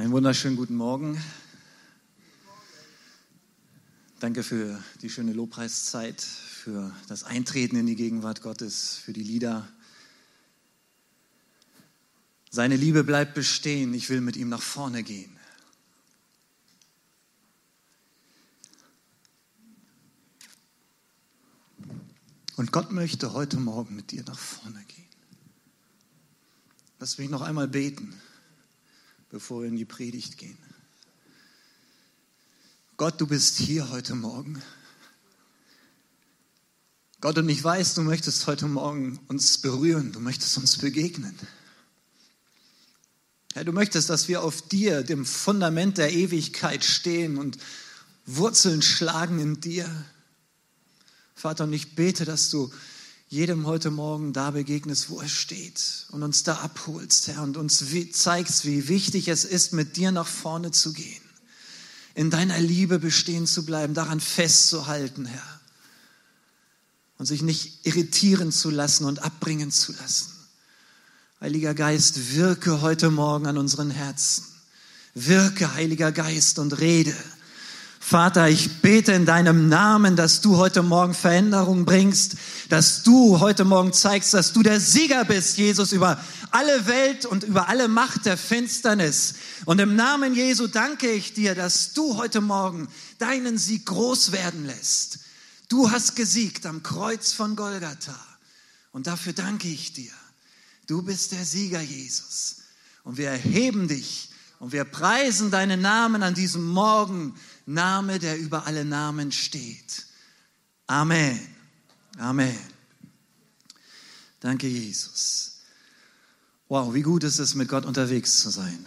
Einen wunderschönen guten Morgen. Danke für die schöne Lobpreiszeit, für das Eintreten in die Gegenwart Gottes, für die Lieder. Seine Liebe bleibt bestehen. Ich will mit ihm nach vorne gehen. Und Gott möchte heute Morgen mit dir nach vorne gehen. Lass mich noch einmal beten bevor wir in die Predigt gehen. Gott, du bist hier heute Morgen. Gott, und ich weiß, du möchtest heute Morgen uns berühren, du möchtest uns begegnen. Herr, du möchtest, dass wir auf dir, dem Fundament der Ewigkeit stehen und Wurzeln schlagen in dir. Vater, und ich bete, dass du jedem heute Morgen da begegnest, wo er steht und uns da abholst, Herr, und uns zeigst, wie wichtig es ist, mit dir nach vorne zu gehen, in deiner Liebe bestehen zu bleiben, daran festzuhalten, Herr, und sich nicht irritieren zu lassen und abbringen zu lassen. Heiliger Geist, wirke heute Morgen an unseren Herzen. Wirke, Heiliger Geist, und rede Vater, ich bete in deinem Namen, dass du heute Morgen Veränderung bringst, dass du heute Morgen zeigst, dass du der Sieger bist, Jesus, über alle Welt und über alle Macht der Finsternis. Und im Namen Jesu danke ich dir, dass du heute Morgen deinen Sieg groß werden lässt. Du hast gesiegt am Kreuz von Golgatha. Und dafür danke ich dir. Du bist der Sieger, Jesus. Und wir erheben dich und wir preisen deinen Namen an diesem Morgen Name, der über alle Namen steht. Amen. Amen. Danke, Jesus. Wow, wie gut ist es, mit Gott unterwegs zu sein.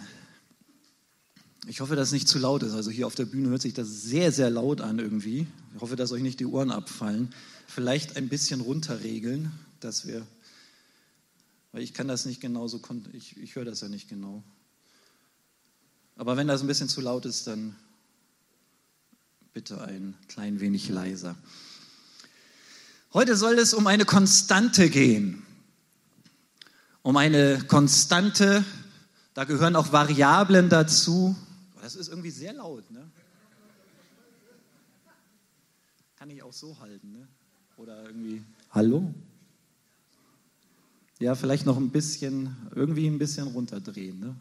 Ich hoffe, dass es nicht zu laut ist. Also hier auf der Bühne hört sich das sehr, sehr laut an irgendwie. Ich hoffe, dass euch nicht die Ohren abfallen. Vielleicht ein bisschen runterregeln, dass wir, weil ich kann das nicht genau so, ich, ich höre das ja nicht genau. Aber wenn das ein bisschen zu laut ist, dann bitte ein klein wenig leiser. Heute soll es um eine Konstante gehen. Um eine Konstante, da gehören auch Variablen dazu. Das ist irgendwie sehr laut, ne? Kann ich auch so halten, ne? Oder irgendwie, hallo? Ja, vielleicht noch ein bisschen, irgendwie ein bisschen runterdrehen, ne?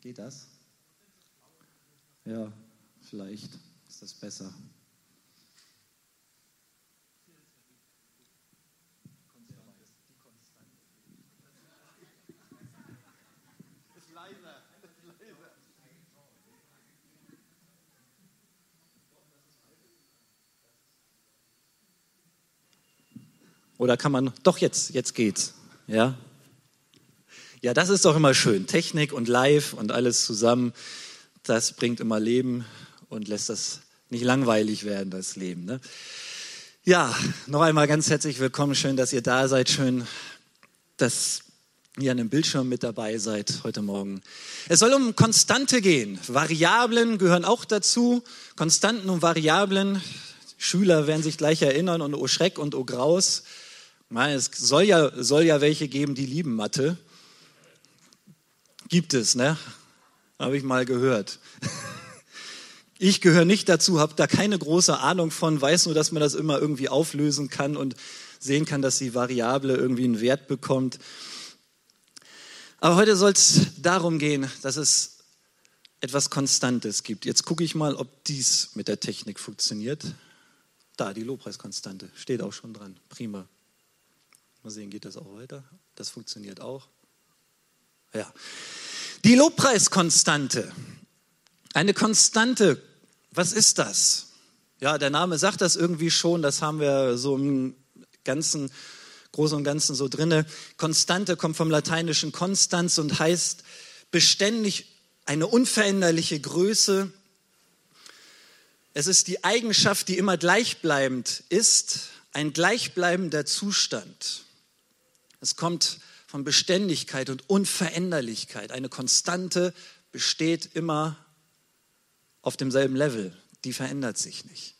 Geht das? Ja, vielleicht ist das besser. Oder kann man, doch jetzt, jetzt geht's. Ja? Ja, das ist doch immer schön. Technik und live und alles zusammen das bringt immer Leben und lässt das nicht langweilig werden, das Leben. Ne? Ja, noch einmal ganz herzlich willkommen. Schön, dass ihr da seid. Schön, dass ihr an dem Bildschirm mit dabei seid heute Morgen. Es soll um Konstante gehen. Variablen gehören auch dazu. Konstanten und Variablen. Schüler werden sich gleich erinnern und oh Schreck und oh Graus. Es soll ja, soll ja welche geben, die lieben Mathe. Gibt es, ne? Habe ich mal gehört. Ich gehöre nicht dazu, habe da keine große Ahnung von, weiß nur, dass man das immer irgendwie auflösen kann und sehen kann, dass die Variable irgendwie einen Wert bekommt. Aber heute soll es darum gehen, dass es etwas Konstantes gibt. Jetzt gucke ich mal, ob dies mit der Technik funktioniert. Da, die Lobpreiskonstante, steht auch schon dran. Prima. Mal sehen, geht das auch weiter? Das funktioniert auch. Ja. Die Lobpreiskonstante. Eine Konstante, was ist das? Ja, der Name sagt das irgendwie schon, das haben wir so im ganzen Großen und Ganzen so drinne. Konstante kommt vom lateinischen Konstanz und heißt beständig eine unveränderliche Größe. Es ist die Eigenschaft, die immer gleichbleibend ist, ein gleichbleibender Zustand. Es kommt von Beständigkeit und Unveränderlichkeit. Eine Konstante besteht immer auf demselben Level. Die verändert sich nicht.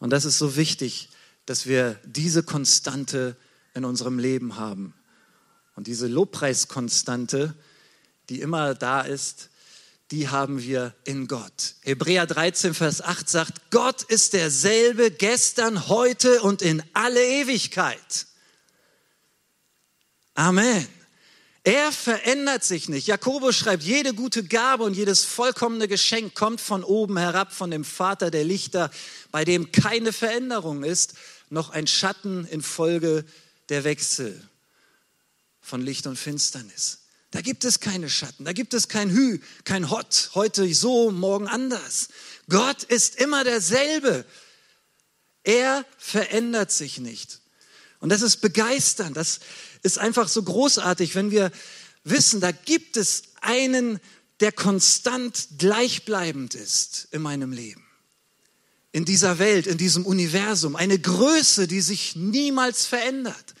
Und das ist so wichtig, dass wir diese Konstante in unserem Leben haben. Und diese Lobpreiskonstante, die immer da ist, die haben wir in Gott. Hebräer 13, Vers 8 sagt, Gott ist derselbe gestern, heute und in alle Ewigkeit. Amen. Er verändert sich nicht. Jakobus schreibt, jede gute Gabe und jedes vollkommene Geschenk kommt von oben herab, von dem Vater der Lichter, bei dem keine Veränderung ist, noch ein Schatten infolge der Wechsel von Licht und Finsternis. Da gibt es keine Schatten, da gibt es kein Hü, kein Hot, heute so, morgen anders. Gott ist immer derselbe. Er verändert sich nicht. Und das ist begeisternd, das ist einfach so großartig, wenn wir wissen, da gibt es einen, der konstant gleichbleibend ist in meinem Leben. In dieser Welt, in diesem Universum. Eine Größe, die sich niemals verändert.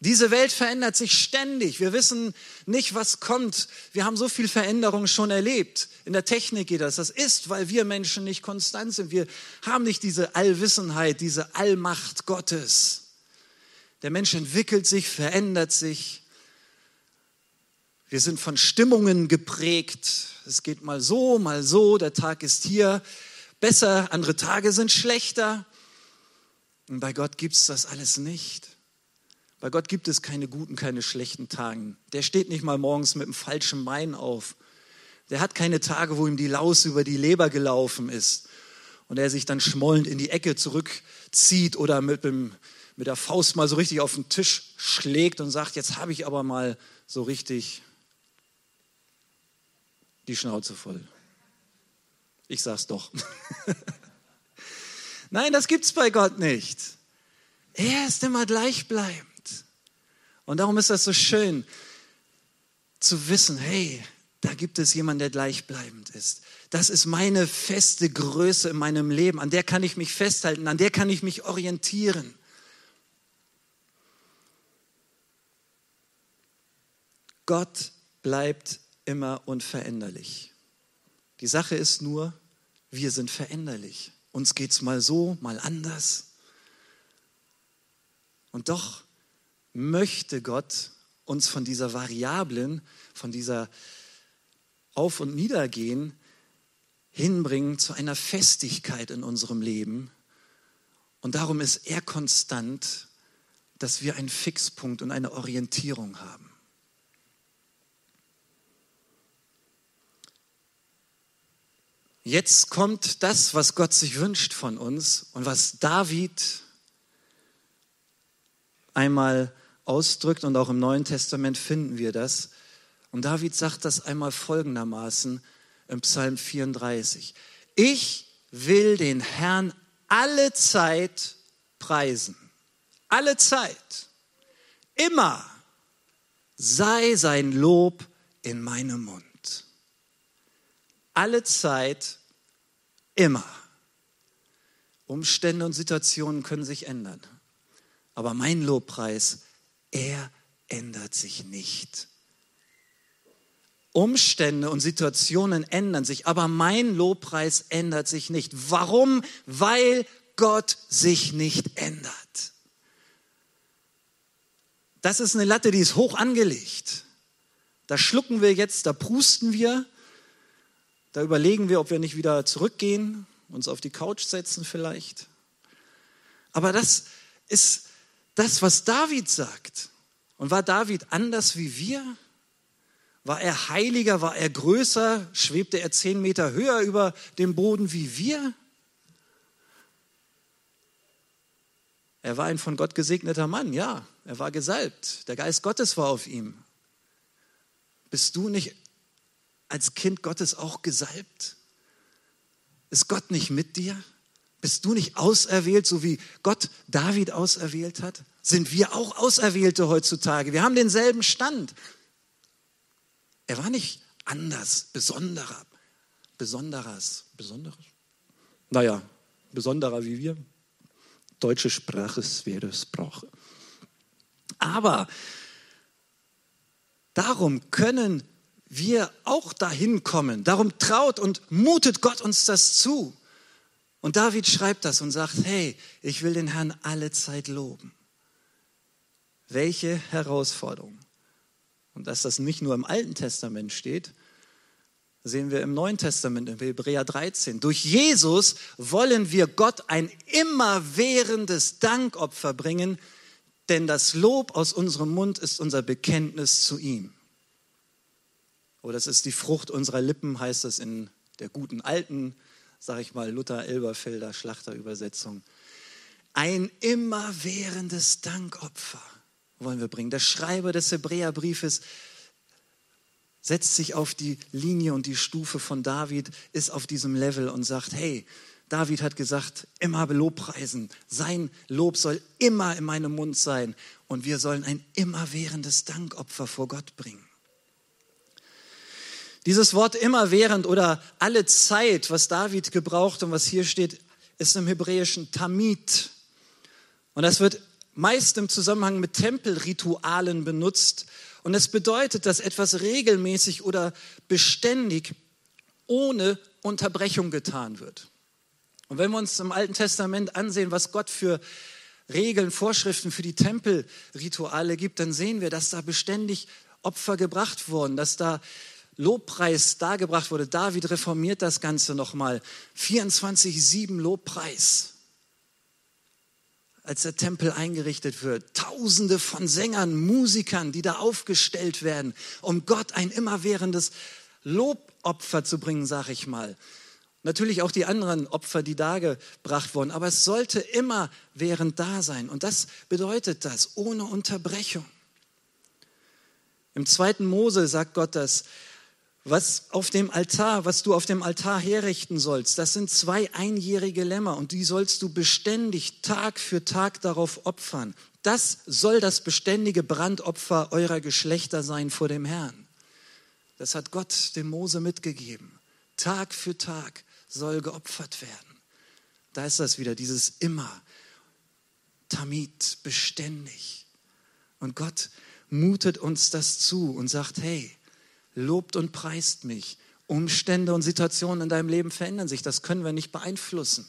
Diese Welt verändert sich ständig. Wir wissen nicht, was kommt. Wir haben so viel Veränderung schon erlebt. In der Technik geht das. Das ist, weil wir Menschen nicht konstant sind. Wir haben nicht diese Allwissenheit, diese Allmacht Gottes. Der Mensch entwickelt sich, verändert sich. Wir sind von Stimmungen geprägt. Es geht mal so, mal so. Der Tag ist hier besser, andere Tage sind schlechter. Und bei Gott gibt es das alles nicht. Bei Gott gibt es keine guten, keine schlechten Tage. Der steht nicht mal morgens mit einem falschen Bein auf. Der hat keine Tage, wo ihm die Laus über die Leber gelaufen ist und er sich dann schmollend in die Ecke zurückzieht oder mit, dem, mit der Faust mal so richtig auf den Tisch schlägt und sagt, jetzt habe ich aber mal so richtig die Schnauze voll. Ich sag's doch. Nein, das gibt's bei Gott nicht. Er ist immer gleichbleibend. Und darum ist das so schön zu wissen, hey, da gibt es jemanden, der gleichbleibend ist. Das ist meine feste Größe in meinem Leben. An der kann ich mich festhalten, an der kann ich mich orientieren. Gott bleibt immer unveränderlich. Die Sache ist nur, wir sind veränderlich. Uns geht es mal so, mal anders. Und doch möchte Gott uns von dieser Variablen, von dieser Auf- und Niedergehen hinbringen zu einer Festigkeit in unserem Leben. Und darum ist er konstant, dass wir einen Fixpunkt und eine Orientierung haben. Jetzt kommt das, was Gott sich wünscht von uns und was David einmal ausdrückt und auch im Neuen Testament finden wir das. Und David sagt das einmal folgendermaßen im Psalm 34. Ich will den Herrn alle Zeit preisen. Alle Zeit. Immer sei sein Lob in meinem Mund. Alle Zeit, immer. Umstände und Situationen können sich ändern. Aber mein Lobpreis er ändert sich nicht. Umstände und Situationen ändern sich, aber mein Lobpreis ändert sich nicht. Warum? Weil Gott sich nicht ändert. Das ist eine Latte, die ist hoch angelegt. Da schlucken wir jetzt, da prusten wir, da überlegen wir, ob wir nicht wieder zurückgehen, uns auf die Couch setzen vielleicht. Aber das ist das, was David sagt. Und war David anders wie wir? War er heiliger? War er größer? Schwebte er zehn Meter höher über dem Boden wie wir? Er war ein von Gott gesegneter Mann, ja. Er war gesalbt. Der Geist Gottes war auf ihm. Bist du nicht als Kind Gottes auch gesalbt? Ist Gott nicht mit dir? Bist du nicht auserwählt, so wie Gott David auserwählt hat? Sind wir auch Auserwählte heutzutage? Wir haben denselben Stand. Er war nicht anders, besonderer, besonderes, besonderes. Naja, besonderer wie wir. Deutsche Sprache wäre Sprache. Aber darum können wir auch dahin kommen. Darum traut und mutet Gott uns das zu. Und David schreibt das und sagt, hey, ich will den Herrn alle Zeit loben. Welche Herausforderung, Und dass das nicht nur im Alten Testament steht, sehen wir im Neuen Testament, in Hebräer 13. Durch Jesus wollen wir Gott ein immerwährendes Dankopfer bringen, denn das Lob aus unserem Mund ist unser Bekenntnis zu ihm. Oder oh, das ist die Frucht unserer Lippen, heißt es in der guten alten, sage ich mal, Luther-Elberfelder Schlachterübersetzung. Ein immerwährendes Dankopfer wollen wir bringen. Der Schreiber des Hebräerbriefes setzt sich auf die Linie und die Stufe von David, ist auf diesem Level und sagt, hey, David hat gesagt, immer Lobpreisen. Sein Lob soll immer in meinem Mund sein. Und wir sollen ein immerwährendes Dankopfer vor Gott bringen. Dieses Wort immerwährend oder alle Zeit, was David gebraucht und was hier steht, ist im Hebräischen Tamid. Und das wird meist im Zusammenhang mit Tempelritualen benutzt. Und es bedeutet, dass etwas regelmäßig oder beständig ohne Unterbrechung getan wird. Und wenn wir uns im Alten Testament ansehen, was Gott für Regeln, Vorschriften für die Tempelrituale gibt, dann sehen wir, dass da beständig Opfer gebracht wurden, dass da Lobpreis dargebracht wurde. David reformiert das Ganze nochmal. 24-7 Lobpreis als der Tempel eingerichtet wird. Tausende von Sängern, Musikern, die da aufgestellt werden, um Gott ein immerwährendes Lobopfer zu bringen, sag ich mal. Natürlich auch die anderen Opfer, die dargebracht wurden, aber es sollte immer während da sein. Und das bedeutet das, ohne Unterbrechung. Im zweiten Mose sagt Gott das, was auf dem Altar, was du auf dem Altar herrichten sollst, das sind zwei einjährige Lämmer und die sollst du beständig Tag für Tag darauf opfern. Das soll das beständige Brandopfer eurer Geschlechter sein vor dem Herrn. Das hat Gott dem Mose mitgegeben. Tag für Tag soll geopfert werden. Da ist das wieder, dieses immer, Tamid, beständig. Und Gott mutet uns das zu und sagt, hey, lobt und preist mich. Umstände und Situationen in deinem Leben verändern sich. Das können wir nicht beeinflussen.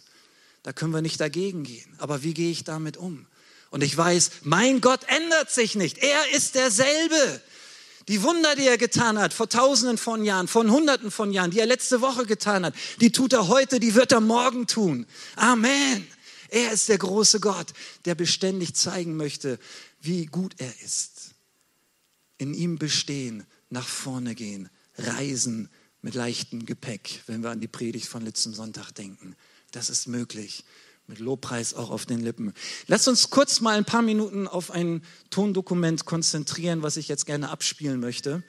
Da können wir nicht dagegen gehen. Aber wie gehe ich damit um? Und ich weiß, mein Gott ändert sich nicht. Er ist derselbe. Die Wunder, die er getan hat, vor tausenden von Jahren, von hunderten von Jahren, die er letzte Woche getan hat, die tut er heute, die wird er morgen tun. Amen. Er ist der große Gott, der beständig zeigen möchte, wie gut er ist. In ihm bestehen nach vorne gehen, reisen mit leichtem Gepäck, wenn wir an die Predigt von letztem Sonntag denken. Das ist möglich. Mit Lobpreis auch auf den Lippen. Lass uns kurz mal ein paar Minuten auf ein Tondokument konzentrieren, was ich jetzt gerne abspielen möchte.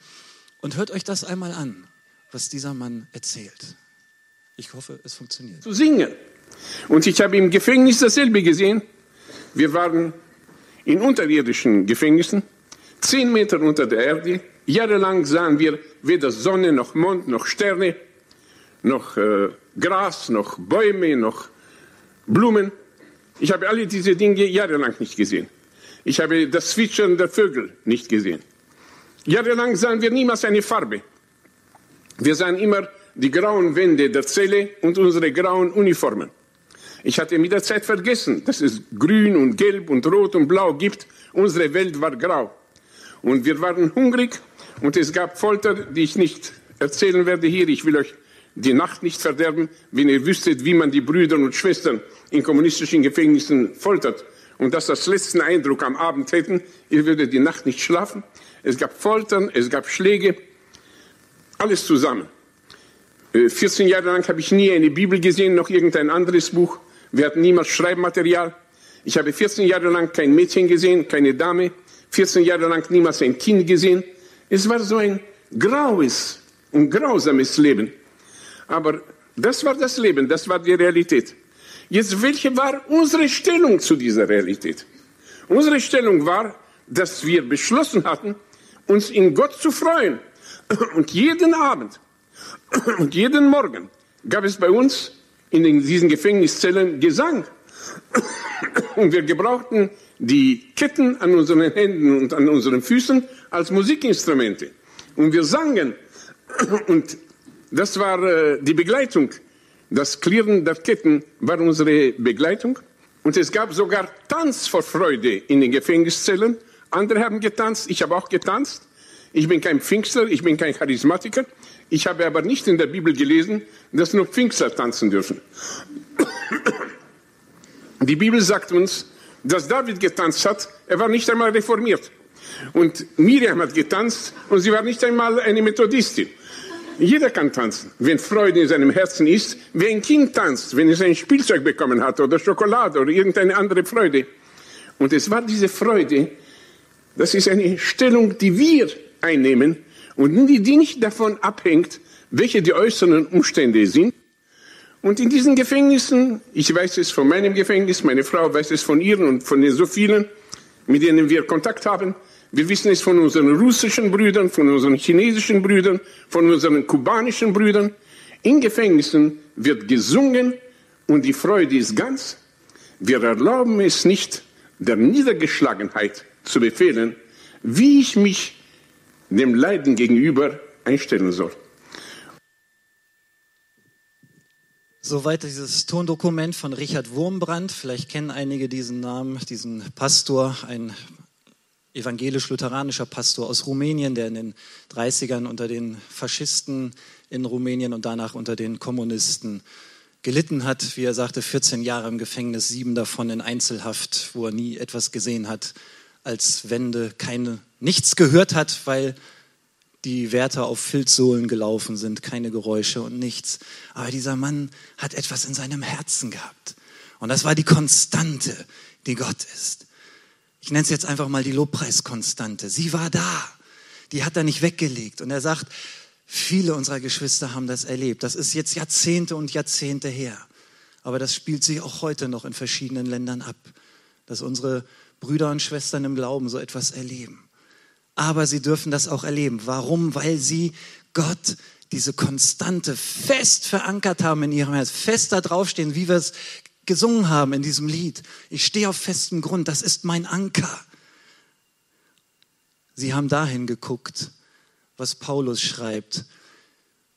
Und hört euch das einmal an, was dieser Mann erzählt. Ich hoffe, es funktioniert. Zu singen. Und ich habe im Gefängnis dasselbe gesehen. Wir waren in unterirdischen Gefängnissen, zehn Meter unter der Erde. Jahrelang sahen wir weder Sonne noch Mond noch Sterne, noch äh, Gras, noch Bäume, noch Blumen. Ich habe alle diese Dinge jahrelang nicht gesehen. Ich habe das Zwitschern der Vögel nicht gesehen. Jahrelang sahen wir niemals eine Farbe. Wir sahen immer die grauen Wände der Zelle und unsere grauen Uniformen. Ich hatte mit der Zeit vergessen, dass es grün und gelb und rot und blau gibt. Unsere Welt war grau. Und wir waren hungrig und es gab Folter, die ich nicht erzählen werde hier. Ich will euch die Nacht nicht verderben, wenn ihr wüsstet, wie man die Brüder und Schwestern in kommunistischen Gefängnissen foltert. Und das als letzten Eindruck am Abend hätten, ihr würdet die Nacht nicht schlafen. Es gab Foltern, es gab Schläge, alles zusammen. 14 äh, Jahre lang habe ich nie eine Bibel gesehen, noch irgendein anderes Buch. Wir hatten niemals Schreibmaterial. Ich habe 14 Jahre lang kein Mädchen gesehen, keine Dame. 14 Jahre lang niemals ein Kind gesehen. Es war so ein graues und grausames Leben. Aber das war das Leben, das war die Realität. Jetzt, welche war unsere Stellung zu dieser Realität? Unsere Stellung war, dass wir beschlossen hatten, uns in Gott zu freuen. Und jeden Abend und jeden Morgen gab es bei uns in diesen Gefängniszellen Gesang. Und wir gebrauchten die Ketten an unseren Händen und an unseren Füßen als Musikinstrumente. Und wir sangen. Und das war äh, die Begleitung. Das Klirren der Ketten war unsere Begleitung. Und es gab sogar Tanz vor Freude in den Gefängniszellen. Andere haben getanzt, ich habe auch getanzt. Ich bin kein Pfingster, ich bin kein Charismatiker. Ich habe aber nicht in der Bibel gelesen, dass nur Pfingster tanzen dürfen. Die Bibel sagt uns, dass David getanzt hat, er war nicht einmal reformiert. Und Miriam hat getanzt und sie war nicht einmal eine Methodistin. Jeder kann tanzen, wenn Freude in seinem Herzen ist. Wie ein Kind tanzt, wenn es ein Spielzeug bekommen hat oder Schokolade oder irgendeine andere Freude. Und es war diese Freude, das ist eine Stellung, die wir einnehmen und die nicht davon abhängt, welche die äußeren Umstände sind. Und in diesen Gefängnissen, ich weiß es von meinem Gefängnis, meine Frau weiß es von ihren und von den so vielen, mit denen wir Kontakt haben, wir wissen es von unseren russischen Brüdern, von unseren chinesischen Brüdern, von unseren kubanischen Brüdern. In Gefängnissen wird gesungen und die Freude ist ganz. Wir erlauben es nicht, der Niedergeschlagenheit zu befehlen, wie ich mich dem Leiden gegenüber einstellen soll. Soweit dieses Tondokument von Richard Wurmbrand. Vielleicht kennen einige diesen Namen, diesen Pastor, ein evangelisch-lutheranischer Pastor aus Rumänien, der in den 30ern unter den Faschisten in Rumänien und danach unter den Kommunisten gelitten hat. Wie er sagte, 14 Jahre im Gefängnis, sieben davon in Einzelhaft, wo er nie etwas gesehen hat als Wände, keine, nichts gehört hat, weil die Wärter auf Filzsohlen gelaufen sind, keine Geräusche und nichts. Aber dieser Mann hat etwas in seinem Herzen gehabt. Und das war die Konstante, die Gott ist. Ich nenne es jetzt einfach mal die Lobpreiskonstante. Sie war da. Die hat er nicht weggelegt. Und er sagt, viele unserer Geschwister haben das erlebt. Das ist jetzt Jahrzehnte und Jahrzehnte her. Aber das spielt sich auch heute noch in verschiedenen Ländern ab, dass unsere Brüder und Schwestern im Glauben so etwas erleben. Aber sie dürfen das auch erleben. Warum? Weil sie Gott diese Konstante fest verankert haben in ihrem Herz, fest da draufstehen, wie wir es gesungen haben in diesem Lied. Ich stehe auf festem Grund, das ist mein Anker. Sie haben dahin geguckt, was Paulus schreibt.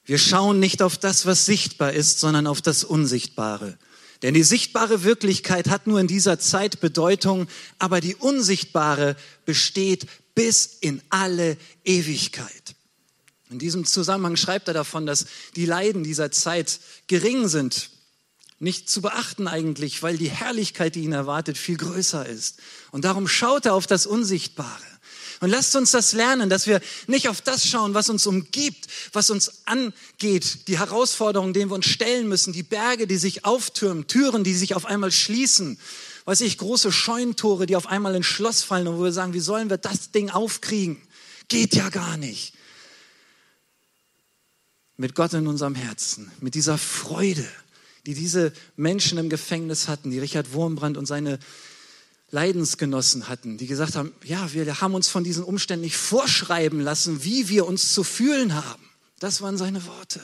Wir schauen nicht auf das, was sichtbar ist, sondern auf das Unsichtbare. Denn die sichtbare Wirklichkeit hat nur in dieser Zeit Bedeutung, aber die unsichtbare besteht bis in alle Ewigkeit. In diesem Zusammenhang schreibt er davon, dass die Leiden dieser Zeit gering sind nicht zu beachten eigentlich, weil die Herrlichkeit, die ihn erwartet, viel größer ist. Und darum schaut er auf das Unsichtbare. Und lasst uns das lernen, dass wir nicht auf das schauen, was uns umgibt, was uns angeht, die Herausforderungen, denen wir uns stellen müssen, die Berge, die sich auftürmen, Türen, die sich auf einmal schließen, weiß ich, große Scheunentore, die auf einmal ins Schloss fallen und wo wir sagen, wie sollen wir das Ding aufkriegen? Geht ja gar nicht. Mit Gott in unserem Herzen, mit dieser Freude, die diese Menschen im Gefängnis hatten, die Richard Wurmbrand und seine Leidensgenossen hatten, die gesagt haben, ja, wir haben uns von diesen Umständen nicht vorschreiben lassen, wie wir uns zu fühlen haben. Das waren seine Worte.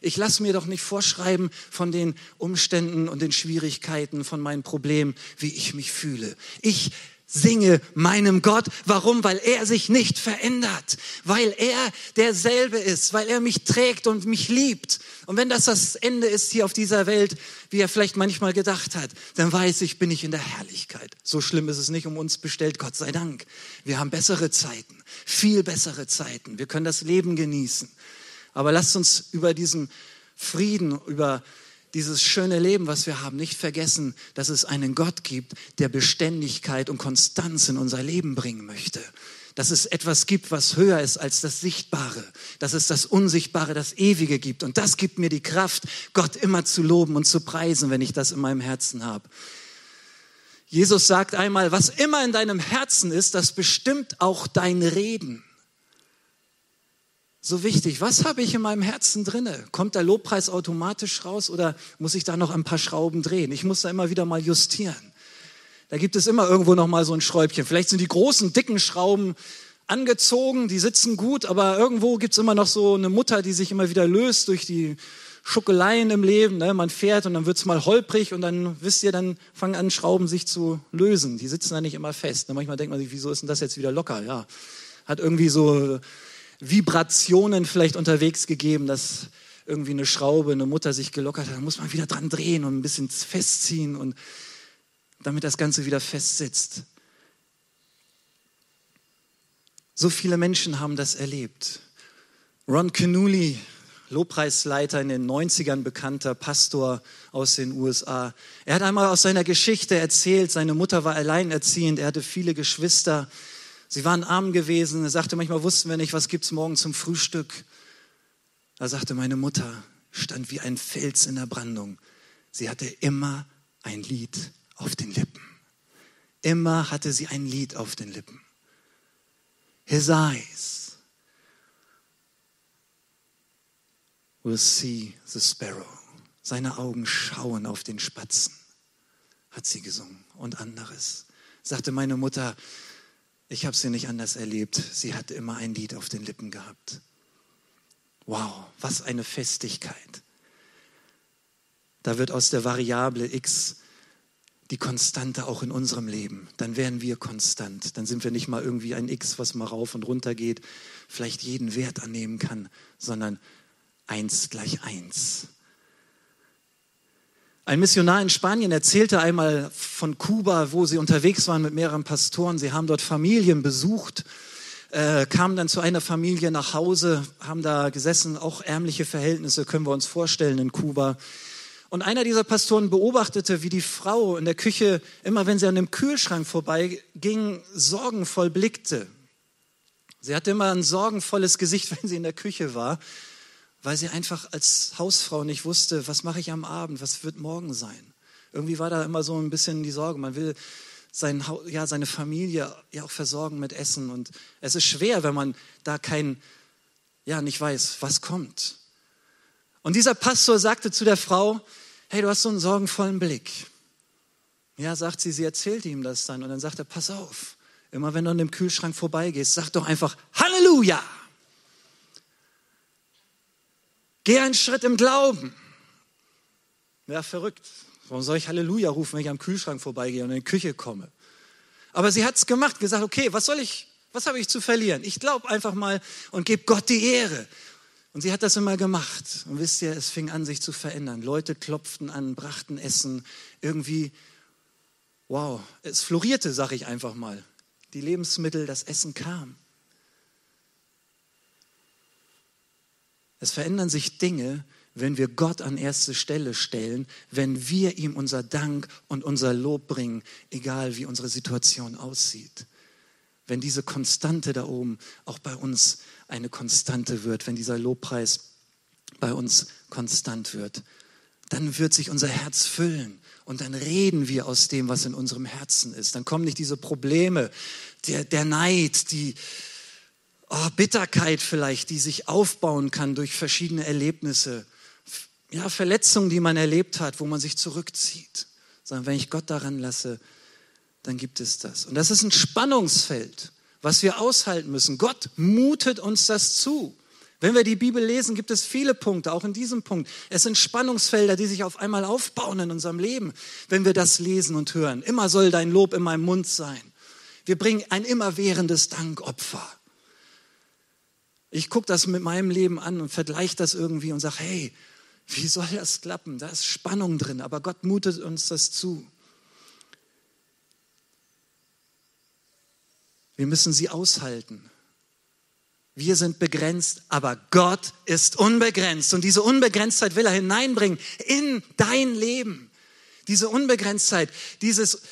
Ich lasse mir doch nicht vorschreiben von den Umständen und den Schwierigkeiten, von meinen Problemen, wie ich mich fühle. Ich singe meinem Gott. Warum? Weil er sich nicht verändert, weil er derselbe ist, weil er mich trägt und mich liebt. Und wenn das das Ende ist hier auf dieser Welt, wie er vielleicht manchmal gedacht hat, dann weiß ich, bin ich in der Herrlichkeit. So schlimm ist es nicht um uns bestellt, Gott sei Dank. Wir haben bessere Zeiten, viel bessere Zeiten. Wir können das Leben genießen. Aber lasst uns über diesen Frieden, über dieses schöne Leben, was wir haben, nicht vergessen, dass es einen Gott gibt, der Beständigkeit und Konstanz in unser Leben bringen möchte. Dass es etwas gibt, was höher ist als das Sichtbare. Dass es das Unsichtbare, das Ewige gibt. Und das gibt mir die Kraft, Gott immer zu loben und zu preisen, wenn ich das in meinem Herzen habe. Jesus sagt einmal, was immer in deinem Herzen ist, das bestimmt auch dein Reden so wichtig. Was habe ich in meinem Herzen drinne? Kommt der Lobpreis automatisch raus oder muss ich da noch ein paar Schrauben drehen? Ich muss da immer wieder mal justieren. Da gibt es immer irgendwo noch mal so ein Schräubchen. Vielleicht sind die großen, dicken Schrauben angezogen, die sitzen gut, aber irgendwo gibt es immer noch so eine Mutter, die sich immer wieder löst durch die Schuckeleien im Leben. Ne? Man fährt und dann wird es mal holprig und dann, wisst ihr, dann fangen an, Schrauben sich zu lösen. Die sitzen da nicht immer fest. Ne? Manchmal denkt man sich, wieso ist denn das jetzt wieder locker? Ja, hat irgendwie so Vibrationen vielleicht unterwegs gegeben, dass irgendwie eine Schraube, eine Mutter sich gelockert hat. Da muss man wieder dran drehen und ein bisschen festziehen und damit das Ganze wieder fest sitzt. So viele Menschen haben das erlebt. Ron Canuli, Lobpreisleiter in den 90ern, bekannter Pastor aus den USA. Er hat einmal aus seiner Geschichte erzählt, seine Mutter war alleinerziehend, er hatte viele Geschwister. Sie waren arm gewesen. Er sagte, manchmal wussten wir nicht, was gibt's morgen zum Frühstück. Da sagte meine Mutter, stand wie ein Fels in der Brandung. Sie hatte immer ein Lied auf den Lippen. Immer hatte sie ein Lied auf den Lippen. His eyes will see the sparrow. Seine Augen schauen auf den Spatzen, hat sie gesungen. Und anderes. Sagte meine Mutter, ich habe sie nicht anders erlebt. Sie hat immer ein Lied auf den Lippen gehabt. Wow, was eine Festigkeit. Da wird aus der Variable x die Konstante auch in unserem Leben. Dann werden wir konstant. Dann sind wir nicht mal irgendwie ein x, was mal rauf und runter geht, vielleicht jeden Wert annehmen kann, sondern eins gleich eins. Ein Missionar in Spanien erzählte einmal von Kuba, wo sie unterwegs waren mit mehreren Pastoren. Sie haben dort Familien besucht, äh, kamen dann zu einer Familie nach Hause, haben da gesessen, auch ärmliche Verhältnisse können wir uns vorstellen in Kuba. Und einer dieser Pastoren beobachtete, wie die Frau in der Küche, immer wenn sie an dem Kühlschrank vorbeiging, sorgenvoll blickte. Sie hatte immer ein sorgenvolles Gesicht, wenn sie in der Küche war weil sie einfach als Hausfrau nicht wusste, was mache ich am Abend, was wird morgen sein. Irgendwie war da immer so ein bisschen die Sorge, man will sein, ja, seine Familie ja auch versorgen mit Essen und es ist schwer, wenn man da kein, ja, nicht weiß, was kommt. Und dieser Pastor sagte zu der Frau, hey, du hast so einen sorgenvollen Blick. Ja, sagt sie, sie erzählt ihm das dann und dann sagt er, pass auf, immer wenn du an dem Kühlschrank vorbeigehst, sag doch einfach Halleluja. Geh einen Schritt im Glauben. Ja, verrückt. Warum soll ich Halleluja rufen, wenn ich am Kühlschrank vorbeigehe und in die Küche komme? Aber sie hat es gemacht, gesagt, okay, was soll ich, was habe ich zu verlieren? Ich glaube einfach mal und gebe Gott die Ehre. Und sie hat das immer gemacht. Und wisst ihr, es fing an, sich zu verändern. Leute klopften an, brachten Essen. Irgendwie, wow, es florierte, sage ich einfach mal. Die Lebensmittel, das Essen kam. Es verändern sich Dinge, wenn wir Gott an erste Stelle stellen, wenn wir ihm unser Dank und unser Lob bringen, egal wie unsere Situation aussieht. Wenn diese Konstante da oben auch bei uns eine Konstante wird, wenn dieser Lobpreis bei uns konstant wird, dann wird sich unser Herz füllen und dann reden wir aus dem, was in unserem Herzen ist. Dann kommen nicht diese Probleme, der, der Neid, die, oh, Bitterkeit vielleicht, die sich aufbauen kann durch verschiedene Erlebnisse. Ja, Verletzungen, die man erlebt hat, wo man sich zurückzieht. Sondern wenn ich Gott daran lasse, dann gibt es das. Und das ist ein Spannungsfeld, was wir aushalten müssen. Gott mutet uns das zu. Wenn wir die Bibel lesen, gibt es viele Punkte, auch in diesem Punkt. Es sind Spannungsfelder, die sich auf einmal aufbauen in unserem Leben, wenn wir das lesen und hören. Immer soll dein Lob in meinem Mund sein. Wir bringen ein immerwährendes Dankopfer. Ich gucke das mit meinem Leben an und vergleiche das irgendwie und sage, hey, wie soll das klappen? Da ist Spannung drin, aber Gott mutet uns das zu. Wir müssen sie aushalten. Wir sind begrenzt, aber Gott ist unbegrenzt. Und diese Unbegrenztheit will er hineinbringen in dein Leben. Diese Unbegrenztheit, dieses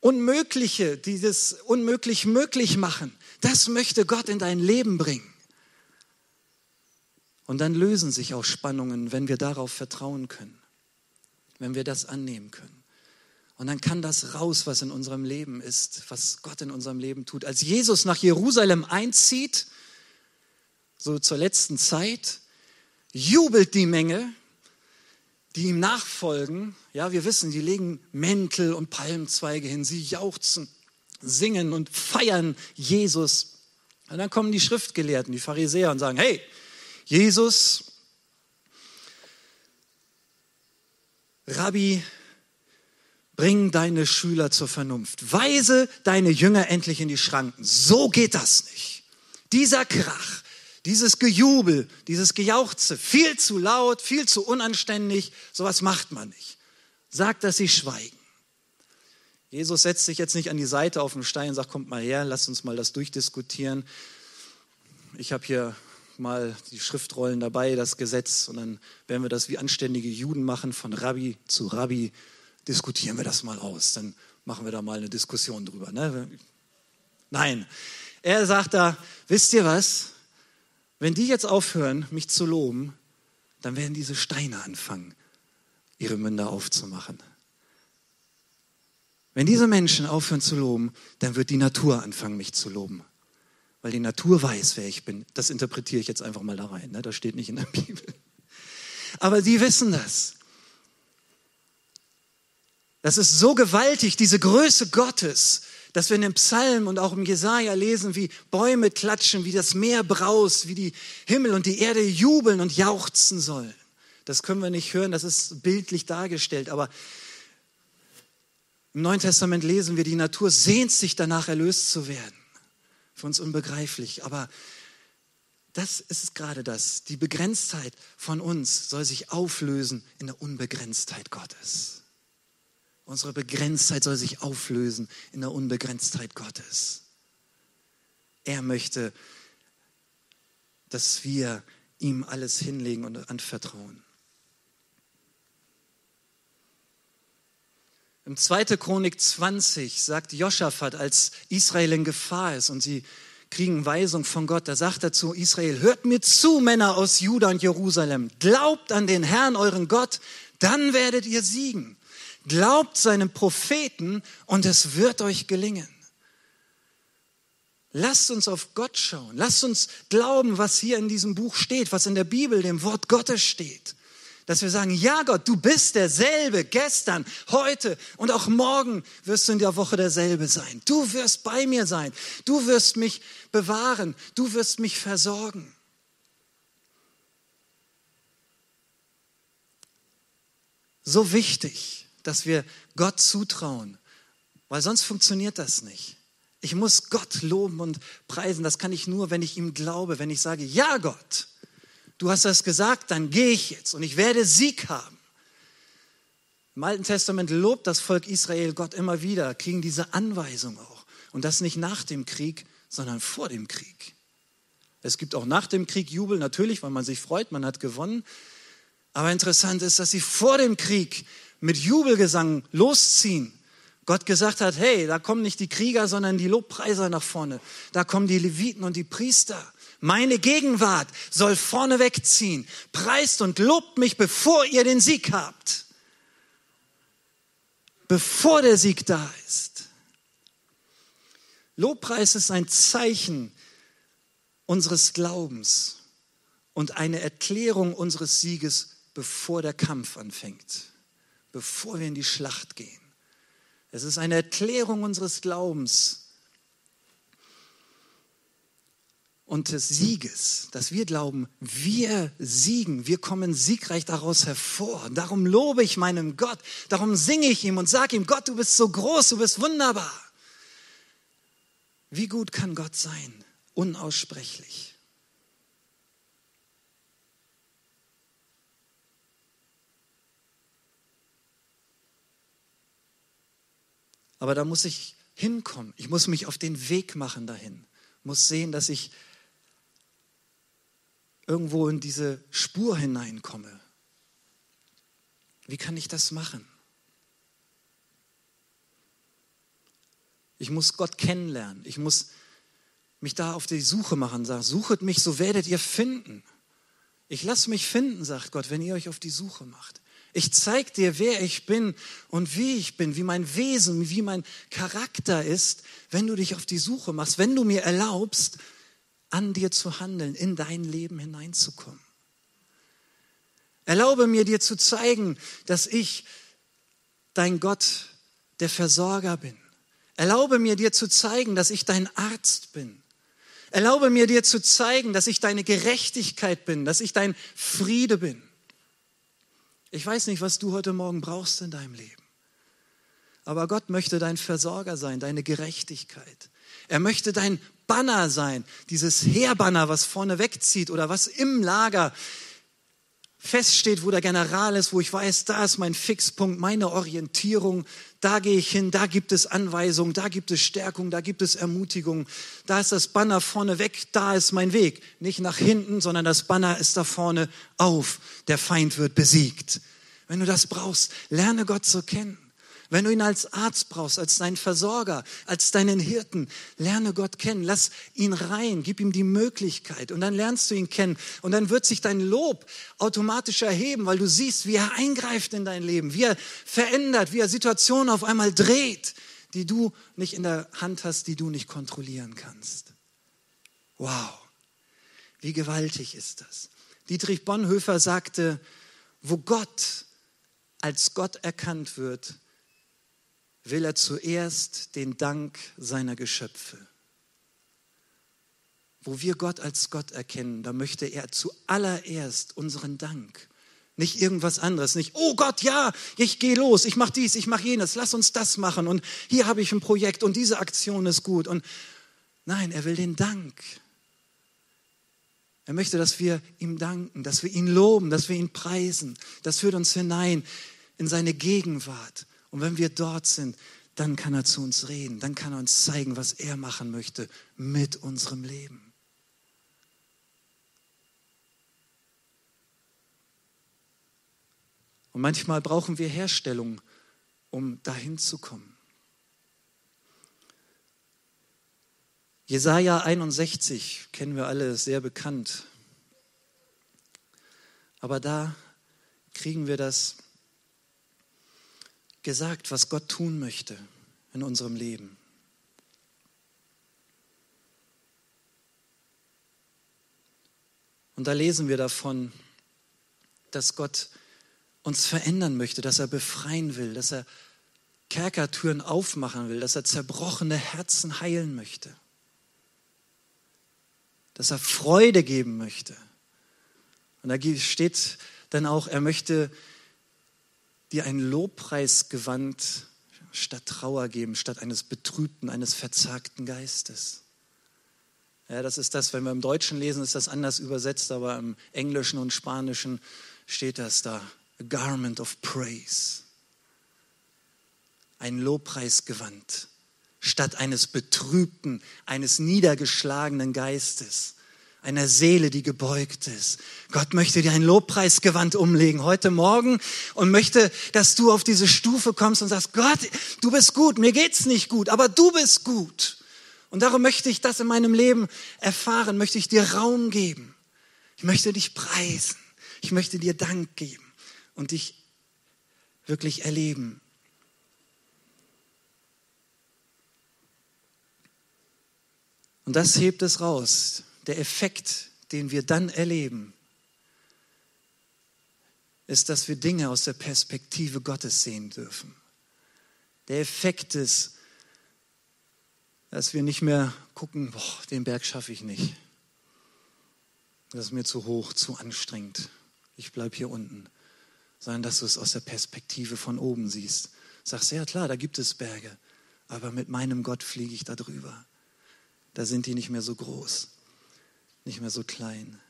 Unmögliche, dieses Unmöglich möglich machen. Das möchte Gott in dein Leben bringen. Und dann lösen sich auch Spannungen, wenn wir darauf vertrauen können, wenn wir das annehmen können. Und dann kann das raus, was in unserem Leben ist, was Gott in unserem Leben tut. Als Jesus nach Jerusalem einzieht, so zur letzten Zeit, jubelt die Menge, die ihm nachfolgen. Ja, wir wissen, die legen Mäntel und Palmzweige hin, sie jauchzen singen und feiern Jesus. Und dann kommen die Schriftgelehrten, die Pharisäer und sagen, hey, Jesus, Rabbi, bring deine Schüler zur Vernunft. Weise deine Jünger endlich in die Schranken. So geht das nicht. Dieser Krach, dieses Gejubel, dieses Gejauchze, viel zu laut, viel zu unanständig, sowas macht man nicht. Sagt, dass sie schweigen. Jesus setzt sich jetzt nicht an die Seite auf dem Stein und sagt, kommt mal her, lasst uns mal das durchdiskutieren. Ich habe hier mal die Schriftrollen dabei, das Gesetz, und dann werden wir das wie anständige Juden machen, von Rabbi zu Rabbi, diskutieren wir das mal aus. Dann machen wir da mal eine Diskussion drüber. Ne? Nein, er sagt da, wisst ihr was? Wenn die jetzt aufhören, mich zu loben, dann werden diese Steine anfangen, ihre Münder aufzumachen. Wenn diese Menschen aufhören zu loben, dann wird die Natur anfangen, mich zu loben. Weil die Natur weiß, wer ich bin. Das interpretiere ich jetzt einfach mal da rein. Ne? Das steht nicht in der Bibel. Aber die wissen das. Das ist so gewaltig, diese Größe Gottes, dass wir in den Psalmen und auch im Jesaja lesen, wie Bäume klatschen, wie das Meer braust, wie die Himmel und die Erde jubeln und jauchzen sollen. Das können wir nicht hören, das ist bildlich dargestellt, aber im Neuen Testament lesen wir, die Natur sehnt sich danach, erlöst zu werden. Für uns unbegreiflich, aber das ist gerade das. Die Begrenztheit von uns soll sich auflösen in der Unbegrenztheit Gottes. Unsere Begrenztheit soll sich auflösen in der Unbegrenztheit Gottes. Er möchte, dass wir ihm alles hinlegen und anvertrauen. Im 2. Chronik 20 sagt Joschafat, als Israel in Gefahr ist und sie kriegen Weisung von Gott, da sagt er zu Israel, hört mir zu, Männer aus Juda und Jerusalem, glaubt an den Herrn, euren Gott, dann werdet ihr siegen. Glaubt seinem Propheten und es wird euch gelingen. Lasst uns auf Gott schauen. Lasst uns glauben, was hier in diesem Buch steht, was in der Bibel, dem Wort Gottes steht. Dass wir sagen, ja Gott, du bist derselbe gestern, heute und auch morgen wirst du in der Woche derselbe sein. Du wirst bei mir sein. Du wirst mich bewahren. Du wirst mich versorgen. So wichtig, dass wir Gott zutrauen, weil sonst funktioniert das nicht. Ich muss Gott loben und preisen. Das kann ich nur, wenn ich ihm glaube, wenn ich sage, ja Gott, du hast das gesagt, dann gehe ich jetzt und ich werde Sieg haben. Im Alten Testament lobt das Volk Israel Gott immer wieder, kriegen diese Anweisung auch. Und das nicht nach dem Krieg, sondern vor dem Krieg. Es gibt auch nach dem Krieg Jubel, natürlich, weil man sich freut, man hat gewonnen. Aber interessant ist, dass sie vor dem Krieg mit Jubelgesang losziehen. Gott gesagt hat, hey, da kommen nicht die Krieger, sondern die Lobpreiser nach vorne. Da kommen die Leviten und die Priester. Meine Gegenwart soll vorne wegziehen. Preist und lobt mich, bevor ihr den Sieg habt. Bevor der Sieg da ist. Lobpreis ist ein Zeichen unseres Glaubens und eine Erklärung unseres Sieges, bevor der Kampf anfängt bevor wir in die Schlacht gehen. Es ist eine Erklärung unseres Glaubens und des Sieges, dass wir glauben, wir siegen, wir kommen siegreich daraus hervor. Darum lobe ich meinem Gott, darum singe ich ihm und sage ihm, Gott, du bist so groß, du bist wunderbar. Wie gut kann Gott sein? Unaussprechlich. Aber da muss ich hinkommen. Ich muss mich auf den Weg machen dahin. Muss sehen, dass ich irgendwo in diese Spur hineinkomme. Wie kann ich das machen? Ich muss Gott kennenlernen. Ich muss mich da auf die Suche machen. Sag, suchet mich, so werdet ihr finden. Ich lasse mich finden, sagt Gott, wenn ihr euch auf die Suche macht. Ich zeige dir, wer ich bin und wie ich bin, wie mein Wesen, wie mein Charakter ist, wenn du dich auf die Suche machst, wenn du mir erlaubst, an dir zu handeln, in dein Leben hineinzukommen. Erlaube mir dir zu zeigen, dass ich dein Gott, der Versorger bin. Erlaube mir dir zu zeigen, dass ich dein Arzt bin. Erlaube mir dir zu zeigen, dass ich deine Gerechtigkeit bin, dass ich dein Friede bin. Ich weiß nicht, was du heute Morgen brauchst in deinem Leben. Aber Gott möchte dein Versorger sein, deine Gerechtigkeit. Er möchte dein Banner sein, dieses Heerbanner, was vorne wegzieht oder was im Lager feststeht, wo der General ist, wo ich weiß, da ist mein Fixpunkt, meine Orientierung, da gehe ich hin, da gibt es Anweisungen, da gibt es Stärkung, da gibt es Ermutigung, da ist das Banner vorne weg, da ist mein Weg. Nicht nach hinten, sondern das Banner ist da vorne auf. Der Feind wird besiegt. Wenn du das brauchst, lerne Gott zu kennen. Wenn du ihn als Arzt brauchst, als deinen Versorger, als deinen Hirten, lerne Gott kennen. Lass ihn rein, gib ihm die Möglichkeit und dann lernst du ihn kennen. Und dann wird sich dein Lob automatisch erheben, weil du siehst, wie er eingreift in dein Leben, wie er verändert, wie er Situationen auf einmal dreht, die du nicht in der Hand hast, die du nicht kontrollieren kannst. Wow, wie gewaltig ist das. Dietrich Bonhoeffer sagte, wo Gott als Gott erkannt wird, will er zuerst den Dank seiner Geschöpfe. Wo wir Gott als Gott erkennen, da möchte er zuallererst unseren Dank. Nicht irgendwas anderes, nicht, oh Gott, ja, ich gehe los, ich mache dies, ich mache jenes, lass uns das machen und hier habe ich ein Projekt und diese Aktion ist gut. Und nein, er will den Dank. Er möchte, dass wir ihm danken, dass wir ihn loben, dass wir ihn preisen. Das führt uns hinein in seine Gegenwart. Und wenn wir dort sind, dann kann er zu uns reden, dann kann er uns zeigen, was er machen möchte mit unserem Leben. Und manchmal brauchen wir Herstellung, um dahin zu kommen. Jesaja 61 kennen wir alle sehr bekannt. Aber da kriegen wir das gesagt, was Gott tun möchte in unserem Leben. Und da lesen wir davon, dass Gott uns verändern möchte, dass er befreien will, dass er Kerkertüren aufmachen will, dass er zerbrochene Herzen heilen möchte, dass er Freude geben möchte. Und da steht dann auch, er möchte dir ein Lobpreisgewand statt Trauer geben, statt eines betrübten, eines verzagten Geistes. Ja, das ist das, wenn wir im Deutschen lesen, ist das anders übersetzt, aber im Englischen und Spanischen steht das da. A garment of praise. Ein Lobpreisgewand statt eines betrübten, eines niedergeschlagenen Geistes einer Seele, die gebeugt ist. Gott möchte dir ein Lobpreisgewand umlegen heute Morgen und möchte, dass du auf diese Stufe kommst und sagst, Gott, du bist gut, mir geht's nicht gut, aber du bist gut. Und darum möchte ich das in meinem Leben erfahren, möchte ich dir Raum geben. Ich möchte dich preisen. Ich möchte dir Dank geben und dich wirklich erleben. Und das hebt es raus der Effekt, den wir dann erleben, ist, dass wir Dinge aus der Perspektive Gottes sehen dürfen. Der Effekt ist, dass wir nicht mehr gucken, boah, den Berg schaffe ich nicht. Das ist mir zu hoch, zu anstrengend. Ich bleibe hier unten. Sondern dass du es aus der Perspektive von oben siehst. Sagst, ja klar, da gibt es Berge, aber mit meinem Gott fliege ich da drüber. Da sind die nicht mehr so groß nicht mehr so klein.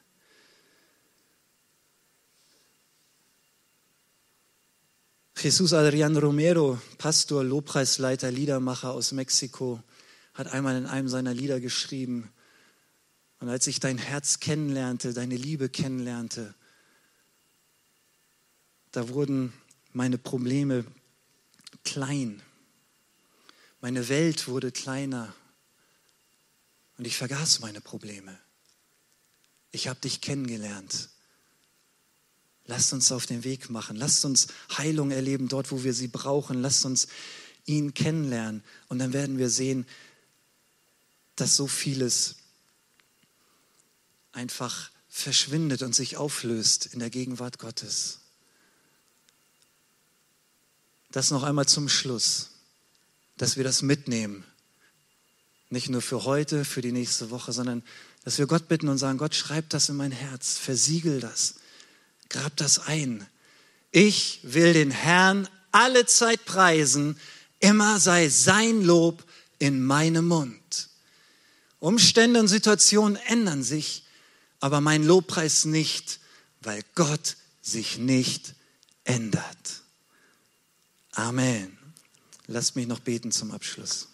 Jesus Adrian Romero, Pastor, Lobpreisleiter, Liedermacher aus Mexiko, hat einmal in einem seiner Lieder geschrieben, und als ich dein Herz kennenlernte, deine Liebe kennenlernte, da wurden meine Probleme klein. Meine Welt wurde kleiner und ich vergaß meine Probleme. Ich habe dich kennengelernt. Lasst uns auf den Weg machen. Lasst uns Heilung erleben dort, wo wir sie brauchen. Lasst uns ihn kennenlernen. Und dann werden wir sehen, dass so vieles einfach verschwindet und sich auflöst in der Gegenwart Gottes. Das noch einmal zum Schluss, dass wir das mitnehmen. Nicht nur für heute, für die nächste Woche, sondern dass wir Gott bitten und sagen, Gott, schreib das in mein Herz, versiegel das, grab das ein. Ich will den Herrn alle Zeit preisen, immer sei sein Lob in meinem Mund. Umstände und Situationen ändern sich, aber mein Lobpreis nicht, weil Gott sich nicht ändert. Amen. Lasst mich noch beten zum Abschluss.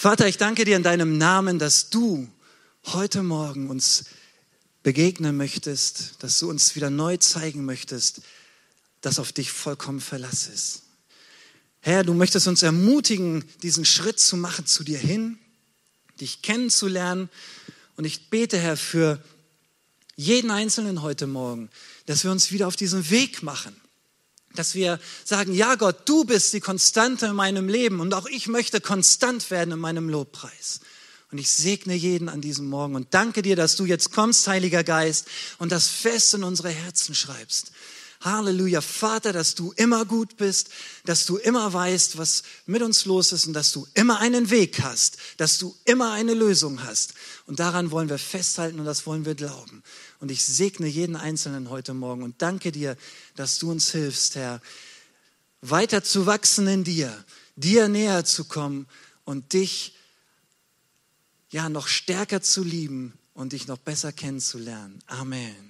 Vater, ich danke dir in deinem Namen, dass du heute Morgen uns begegnen möchtest, dass du uns wieder neu zeigen möchtest, dass auf dich vollkommen Verlass ist. Herr, du möchtest uns ermutigen, diesen Schritt zu machen zu dir hin, dich kennenzulernen. Und ich bete, Herr, für jeden Einzelnen heute Morgen, dass wir uns wieder auf diesen Weg machen dass wir sagen, ja Gott, du bist die Konstante in meinem Leben und auch ich möchte konstant werden in meinem Lobpreis. Und ich segne jeden an diesem Morgen und danke dir, dass du jetzt kommst, Heiliger Geist, und das fest in unsere Herzen schreibst. Halleluja, Vater, dass du immer gut bist, dass du immer weißt, was mit uns los ist und dass du immer einen Weg hast, dass du immer eine Lösung hast. Und daran wollen wir festhalten und das wollen wir glauben. Und ich segne jeden Einzelnen heute Morgen und danke dir, dass du uns hilfst, Herr, weiter zu wachsen in dir, dir näher zu kommen und dich ja noch stärker zu lieben und dich noch besser kennenzulernen. Amen.